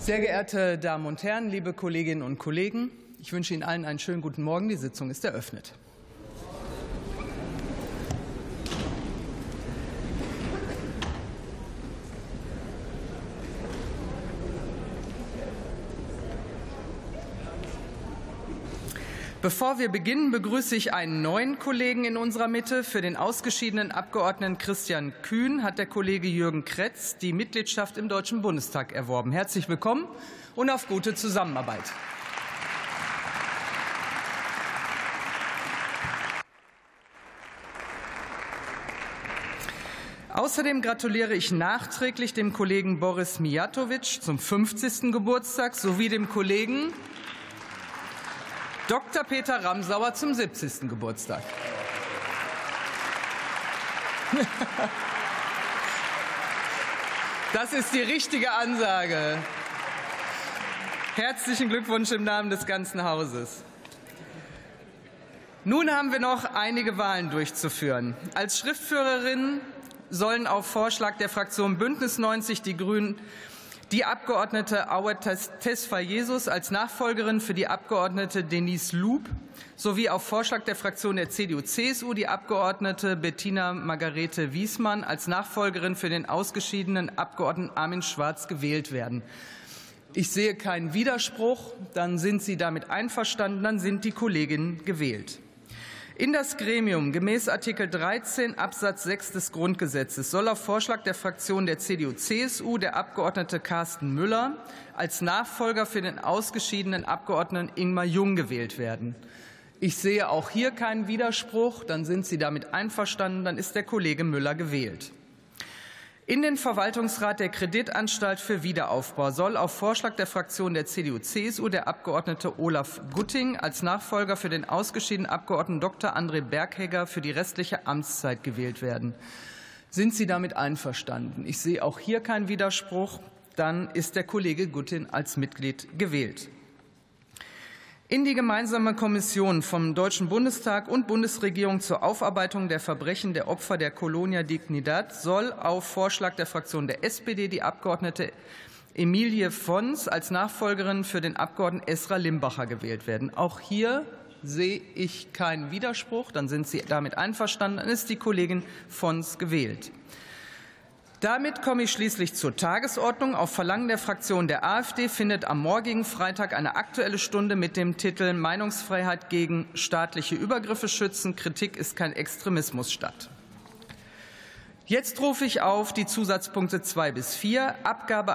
Sehr geehrte Damen und Herren, liebe Kolleginnen und Kollegen, ich wünsche Ihnen allen einen schönen guten Morgen. Die Sitzung ist eröffnet. Bevor wir beginnen, begrüße ich einen neuen Kollegen in unserer Mitte. Für den ausgeschiedenen Abgeordneten Christian Kühn hat der Kollege Jürgen Kretz die Mitgliedschaft im Deutschen Bundestag erworben. Herzlich willkommen und auf gute Zusammenarbeit. Außerdem gratuliere ich nachträglich dem Kollegen Boris Mijatovic zum 50. Geburtstag sowie dem Kollegen Dr. Peter Ramsauer zum 70. Geburtstag. Das ist die richtige Ansage. Herzlichen Glückwunsch im Namen des ganzen Hauses. Nun haben wir noch einige Wahlen durchzuführen. Als Schriftführerin sollen auf Vorschlag der Fraktion Bündnis 90 Die Grünen die Abgeordnete Aue Tesfa-Jesus als Nachfolgerin für die Abgeordnete Denise Lub sowie auf Vorschlag der Fraktion der CDU-CSU die Abgeordnete Bettina Margarete Wiesmann als Nachfolgerin für den ausgeschiedenen Abgeordneten Armin Schwarz gewählt werden. Ich sehe keinen Widerspruch. Dann sind Sie damit einverstanden. Dann sind die Kolleginnen gewählt. In das Gremium gemäß Artikel 13 Absatz 6 des Grundgesetzes soll auf Vorschlag der Fraktion der CDU-CSU der Abgeordnete Carsten Müller als Nachfolger für den ausgeschiedenen Abgeordneten Ingmar Jung gewählt werden. Ich sehe auch hier keinen Widerspruch. Dann sind Sie damit einverstanden. Dann ist der Kollege Müller gewählt. In den Verwaltungsrat der Kreditanstalt für Wiederaufbau soll auf Vorschlag der Fraktion der CDU-CSU der Abgeordnete Olaf Gutting als Nachfolger für den ausgeschiedenen Abgeordneten Dr. André Berghegger für die restliche Amtszeit gewählt werden. Sind Sie damit einverstanden? Ich sehe auch hier keinen Widerspruch. Dann ist der Kollege Gutting als Mitglied gewählt. In die gemeinsame Kommission vom Deutschen Bundestag und Bundesregierung zur Aufarbeitung der Verbrechen der Opfer der Colonia Dignidad soll auf Vorschlag der Fraktion der SPD die Abgeordnete Emilie Fons als Nachfolgerin für den Abgeordneten Esra Limbacher gewählt werden. Auch hier sehe ich keinen Widerspruch. Dann sind Sie damit einverstanden. Dann ist die Kollegin Fons gewählt. Damit komme ich schließlich zur Tagesordnung. Auf Verlangen der Fraktion der AfD findet am morgigen Freitag eine Aktuelle Stunde mit dem Titel Meinungsfreiheit gegen staatliche Übergriffe schützen. Kritik ist kein Extremismus statt. Jetzt rufe ich auf die Zusatzpunkte 2 bis 4, Abgabe